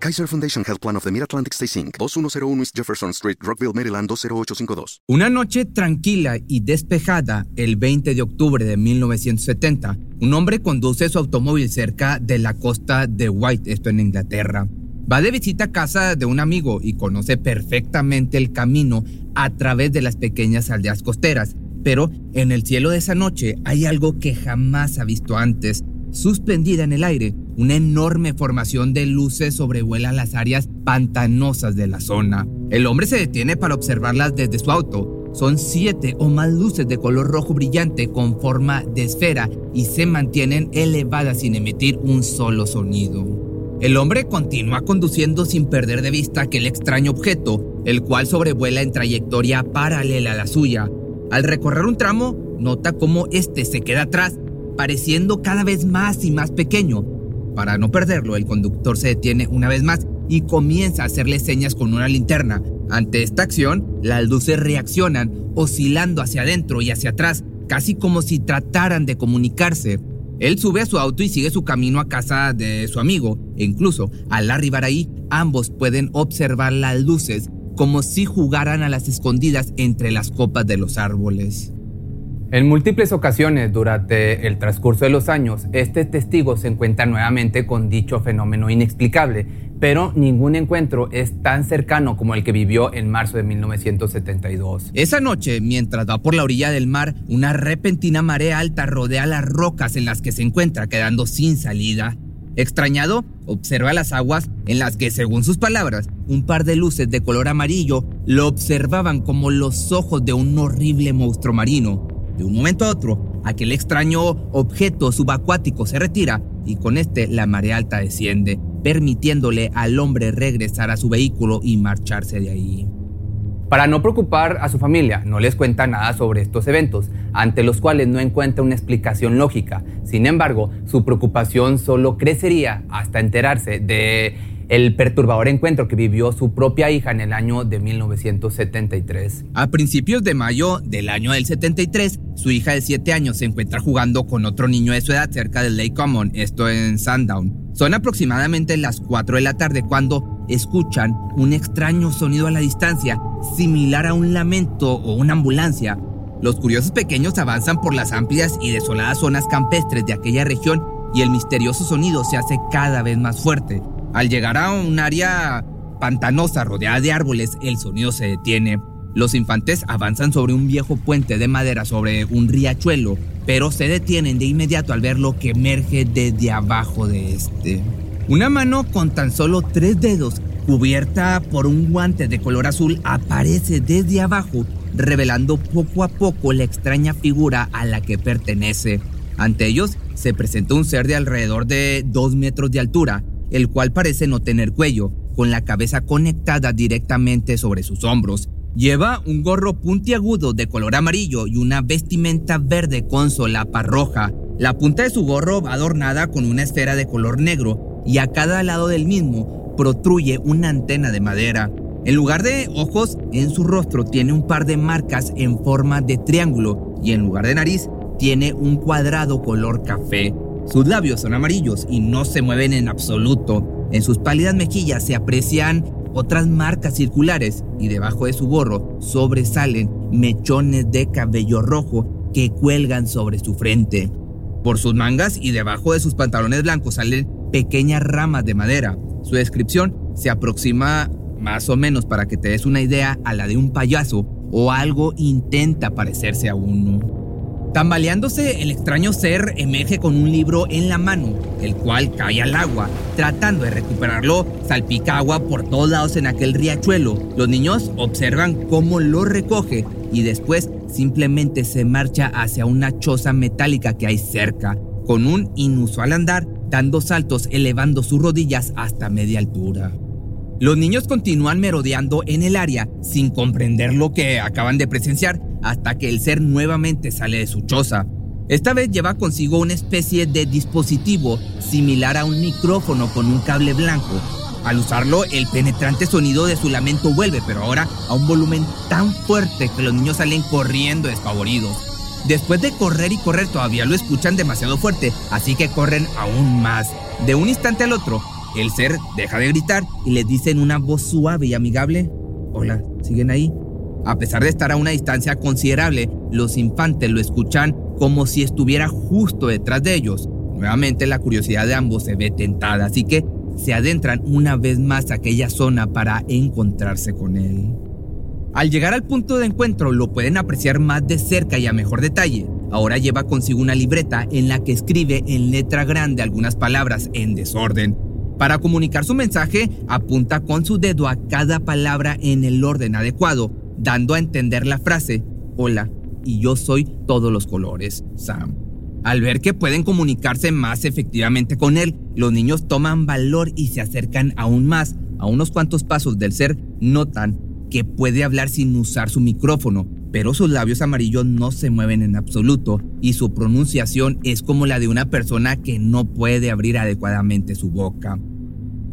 Kaiser Foundation Health Plan of the Mid-Atlantic Stay Inc., 2101 East Jefferson Street, Rockville, Maryland 20852. Una noche tranquila y despejada, el 20 de octubre de 1970, un hombre conduce su automóvil cerca de la costa de White, esto en Inglaterra. Va de visita a casa de un amigo y conoce perfectamente el camino a través de las pequeñas aldeas costeras. Pero en el cielo de esa noche hay algo que jamás ha visto antes. Suspendida en el aire, una enorme formación de luces sobrevuela las áreas pantanosas de la zona. El hombre se detiene para observarlas desde su auto. Son siete o más luces de color rojo brillante con forma de esfera y se mantienen elevadas sin emitir un solo sonido. El hombre continúa conduciendo sin perder de vista aquel extraño objeto, el cual sobrevuela en trayectoria paralela a la suya. Al recorrer un tramo, nota cómo este se queda atrás pareciendo cada vez más y más pequeño. Para no perderlo, el conductor se detiene una vez más y comienza a hacerle señas con una linterna. Ante esta acción, las luces reaccionan, oscilando hacia adentro y hacia atrás, casi como si trataran de comunicarse. Él sube a su auto y sigue su camino a casa de su amigo, e incluso al arribar ahí, ambos pueden observar las luces como si jugaran a las escondidas entre las copas de los árboles. En múltiples ocasiones durante el transcurso de los años, este testigo se encuentra nuevamente con dicho fenómeno inexplicable, pero ningún encuentro es tan cercano como el que vivió en marzo de 1972. Esa noche, mientras va por la orilla del mar, una repentina marea alta rodea las rocas en las que se encuentra, quedando sin salida. Extrañado, observa las aguas en las que, según sus palabras, un par de luces de color amarillo lo observaban como los ojos de un horrible monstruo marino. De un momento a otro, aquel extraño objeto subacuático se retira y con este la marea alta desciende, permitiéndole al hombre regresar a su vehículo y marcharse de ahí. Para no preocupar a su familia, no les cuenta nada sobre estos eventos, ante los cuales no encuentra una explicación lógica. Sin embargo, su preocupación solo crecería hasta enterarse de el perturbador encuentro que vivió su propia hija en el año de 1973. A principios de mayo del año del 73, su hija de 7 años se encuentra jugando con otro niño de su edad cerca del Lake Common, esto en Sundown. Son aproximadamente las 4 de la tarde cuando escuchan un extraño sonido a la distancia, similar a un lamento o una ambulancia. Los curiosos pequeños avanzan por las amplias y desoladas zonas campestres de aquella región y el misterioso sonido se hace cada vez más fuerte. Al llegar a un área pantanosa rodeada de árboles, el sonido se detiene. Los infantes avanzan sobre un viejo puente de madera sobre un riachuelo, pero se detienen de inmediato al ver lo que emerge desde abajo de este. Una mano con tan solo tres dedos, cubierta por un guante de color azul, aparece desde abajo, revelando poco a poco la extraña figura a la que pertenece. Ante ellos se presenta un ser de alrededor de dos metros de altura, el cual parece no tener cuello, con la cabeza conectada directamente sobre sus hombros. Lleva un gorro puntiagudo de color amarillo y una vestimenta verde con solapa roja. La punta de su gorro va adornada con una esfera de color negro y a cada lado del mismo protruye una antena de madera. En lugar de ojos, en su rostro tiene un par de marcas en forma de triángulo y en lugar de nariz tiene un cuadrado color café. Sus labios son amarillos y no se mueven en absoluto. En sus pálidas mejillas se aprecian otras marcas circulares y debajo de su gorro sobresalen mechones de cabello rojo que cuelgan sobre su frente. Por sus mangas y debajo de sus pantalones blancos salen pequeñas ramas de madera. Su descripción se aproxima más o menos para que te des una idea a la de un payaso o algo intenta parecerse a uno. Tambaleándose, el extraño ser emerge con un libro en la mano, el cual cae al agua. Tratando de recuperarlo, salpica agua por todos lados en aquel riachuelo. Los niños observan cómo lo recoge y después simplemente se marcha hacia una choza metálica que hay cerca, con un inusual andar, dando saltos elevando sus rodillas hasta media altura. Los niños continúan merodeando en el área sin comprender lo que acaban de presenciar hasta que el ser nuevamente sale de su choza. Esta vez lleva consigo una especie de dispositivo similar a un micrófono con un cable blanco. Al usarlo, el penetrante sonido de su lamento vuelve, pero ahora a un volumen tan fuerte que los niños salen corriendo despavoridos. Después de correr y correr todavía lo escuchan demasiado fuerte, así que corren aún más. De un instante al otro, el ser deja de gritar y les dice en una voz suave y amigable, hola, ¿siguen ahí? A pesar de estar a una distancia considerable, los infantes lo escuchan como si estuviera justo detrás de ellos. Nuevamente la curiosidad de ambos se ve tentada, así que se adentran una vez más a aquella zona para encontrarse con él. Al llegar al punto de encuentro lo pueden apreciar más de cerca y a mejor detalle. Ahora lleva consigo una libreta en la que escribe en letra grande algunas palabras en desorden. Para comunicar su mensaje, apunta con su dedo a cada palabra en el orden adecuado, dando a entender la frase, hola, y yo soy todos los colores, Sam. Al ver que pueden comunicarse más efectivamente con él, los niños toman valor y se acercan aún más. A unos cuantos pasos del ser, notan que puede hablar sin usar su micrófono, pero sus labios amarillos no se mueven en absoluto y su pronunciación es como la de una persona que no puede abrir adecuadamente su boca.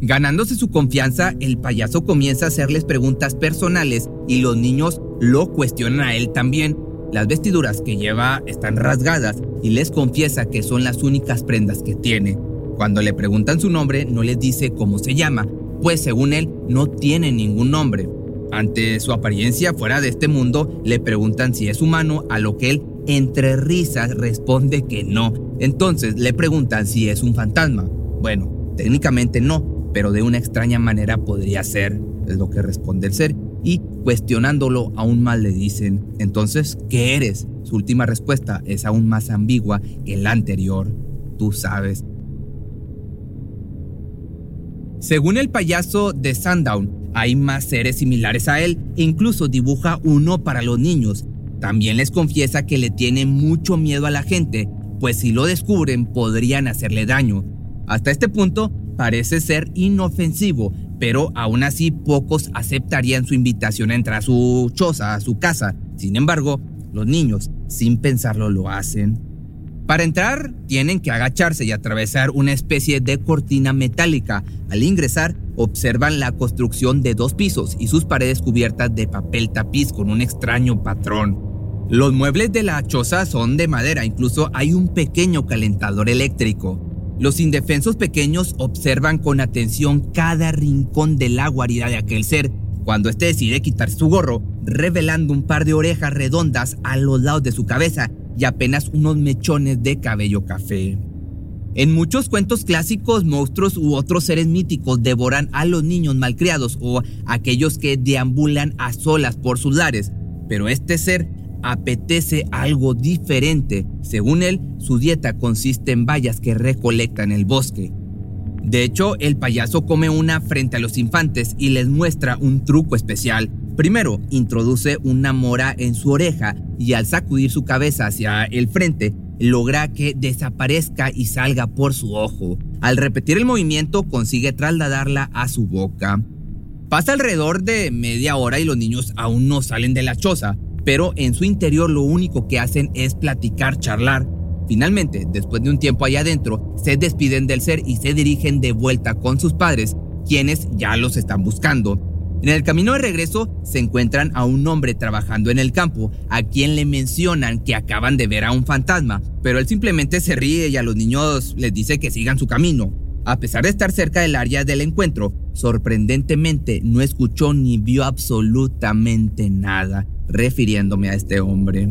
Ganándose su confianza, el payaso comienza a hacerles preguntas personales y los niños lo cuestionan a él también. Las vestiduras que lleva están rasgadas y les confiesa que son las únicas prendas que tiene. Cuando le preguntan su nombre, no les dice cómo se llama, pues según él no tiene ningún nombre. Ante su apariencia fuera de este mundo, le preguntan si es humano, a lo que él, entre risas, responde que no. Entonces le preguntan si es un fantasma. Bueno, técnicamente no, pero de una extraña manera podría ser, es lo que responde el ser. Y cuestionándolo aún más le dicen, entonces, ¿qué eres? Su última respuesta es aún más ambigua que la anterior. Tú sabes. Según el payaso de Sundown, hay más seres similares a él e incluso dibuja uno para los niños. También les confiesa que le tiene mucho miedo a la gente, pues si lo descubren podrían hacerle daño. Hasta este punto parece ser inofensivo, pero aún así pocos aceptarían su invitación a entrar a su choza, a su casa. Sin embargo, los niños, sin pensarlo, lo hacen. Para entrar, tienen que agacharse y atravesar una especie de cortina metálica. Al ingresar, observan la construcción de dos pisos y sus paredes cubiertas de papel tapiz con un extraño patrón. Los muebles de la choza son de madera, incluso hay un pequeño calentador eléctrico. Los indefensos pequeños observan con atención cada rincón de la guarida de aquel ser, cuando éste decide quitar su gorro, revelando un par de orejas redondas a los lados de su cabeza y apenas unos mechones de cabello café. En muchos cuentos clásicos, monstruos u otros seres míticos devoran a los niños malcriados o aquellos que deambulan a solas por sus lares, pero este ser apetece algo diferente. Según él, su dieta consiste en bayas que recolecta en el bosque. De hecho, el payaso come una frente a los infantes y les muestra un truco especial. Primero, introduce una mora en su oreja y al sacudir su cabeza hacia el frente, logra que desaparezca y salga por su ojo. Al repetir el movimiento, consigue trasladarla a su boca. Pasa alrededor de media hora y los niños aún no salen de la choza, pero en su interior lo único que hacen es platicar, charlar. Finalmente, después de un tiempo allá adentro, se despiden del ser y se dirigen de vuelta con sus padres, quienes ya los están buscando. En el camino de regreso se encuentran a un hombre trabajando en el campo, a quien le mencionan que acaban de ver a un fantasma, pero él simplemente se ríe y a los niños les dice que sigan su camino. A pesar de estar cerca del área del encuentro, sorprendentemente no escuchó ni vio absolutamente nada, refiriéndome a este hombre.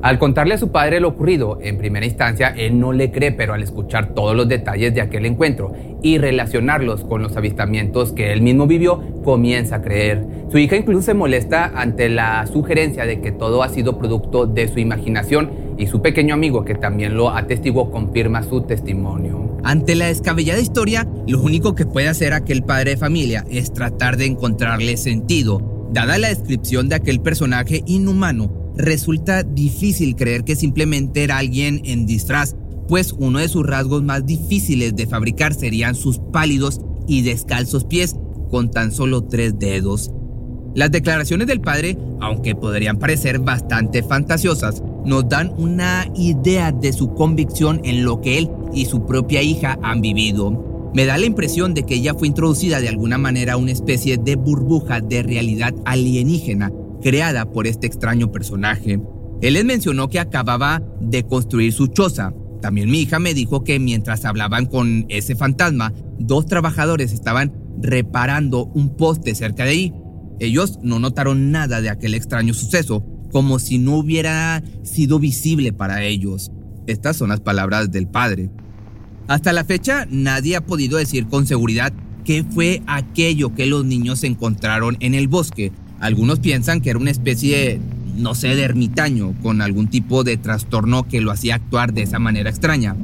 Al contarle a su padre lo ocurrido, en primera instancia él no le cree, pero al escuchar todos los detalles de aquel encuentro y relacionarlos con los avistamientos que él mismo vivió, comienza a creer. Su hija incluso se molesta ante la sugerencia de que todo ha sido producto de su imaginación y su pequeño amigo, que también lo atestiguó, confirma su testimonio. Ante la descabellada historia, lo único que puede hacer aquel padre de familia es tratar de encontrarle sentido, dada la descripción de aquel personaje inhumano resulta difícil creer que simplemente era alguien en disfraz, pues uno de sus rasgos más difíciles de fabricar serían sus pálidos y descalzos pies, con tan solo tres dedos. Las declaraciones del padre, aunque podrían parecer bastante fantasiosas, nos dan una idea de su convicción en lo que él y su propia hija han vivido. Me da la impresión de que ella fue introducida de alguna manera a una especie de burbuja de realidad alienígena creada por este extraño personaje. Él les mencionó que acababa de construir su choza. También mi hija me dijo que mientras hablaban con ese fantasma, dos trabajadores estaban reparando un poste cerca de ahí. Ellos no notaron nada de aquel extraño suceso, como si no hubiera sido visible para ellos. Estas son las palabras del padre. Hasta la fecha nadie ha podido decir con seguridad qué fue aquello que los niños encontraron en el bosque. Algunos piensan que era una especie, no sé, de ermitaño, con algún tipo de trastorno que lo hacía actuar de esa manera extraña.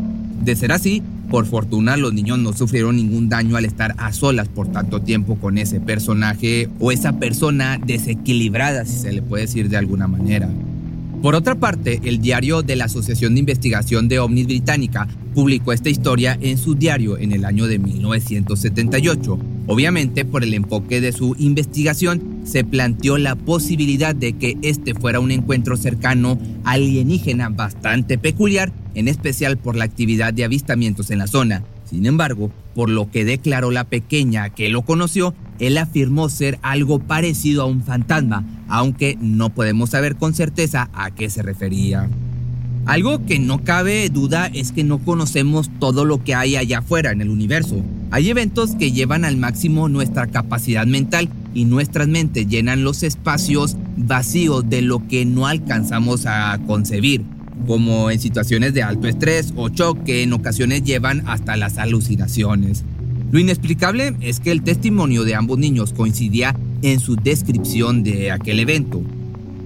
De ser así, por fortuna los niños no sufrieron ningún daño al estar a solas por tanto tiempo con ese personaje o esa persona desequilibrada, si se le puede decir de alguna manera. Por otra parte, el diario de la Asociación de Investigación de OVNIs Británica publicó esta historia en su diario en el año de 1978. Obviamente, por el enfoque de su investigación, se planteó la posibilidad de que este fuera un encuentro cercano alienígena bastante peculiar en especial por la actividad de avistamientos en la zona. Sin embargo, por lo que declaró la pequeña que lo conoció, él afirmó ser algo parecido a un fantasma, aunque no podemos saber con certeza a qué se refería. Algo que no cabe duda es que no conocemos todo lo que hay allá afuera en el universo. Hay eventos que llevan al máximo nuestra capacidad mental y nuestras mentes llenan los espacios vacíos de lo que no alcanzamos a concebir como en situaciones de alto estrés o shock que en ocasiones llevan hasta las alucinaciones. Lo inexplicable es que el testimonio de ambos niños coincidía en su descripción de aquel evento.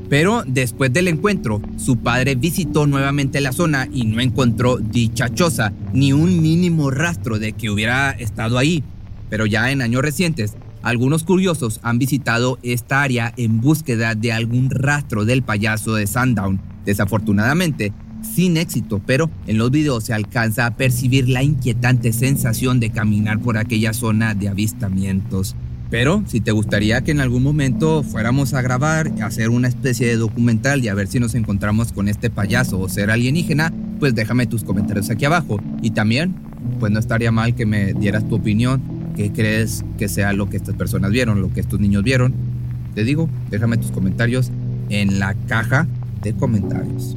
Pero después del encuentro, su padre visitó nuevamente la zona y no encontró dicha choza ni un mínimo rastro de que hubiera estado ahí. Pero ya en años recientes, algunos curiosos han visitado esta área en búsqueda de algún rastro del payaso de Sundown Desafortunadamente, sin éxito, pero en los videos se alcanza a percibir la inquietante sensación de caminar por aquella zona de avistamientos. Pero si te gustaría que en algún momento fuéramos a grabar, hacer una especie de documental y a ver si nos encontramos con este payaso o ser alienígena, pues déjame tus comentarios aquí abajo. Y también, pues no estaría mal que me dieras tu opinión, qué crees que sea lo que estas personas vieron, lo que estos niños vieron. Te digo, déjame tus comentarios en la caja de comentarios.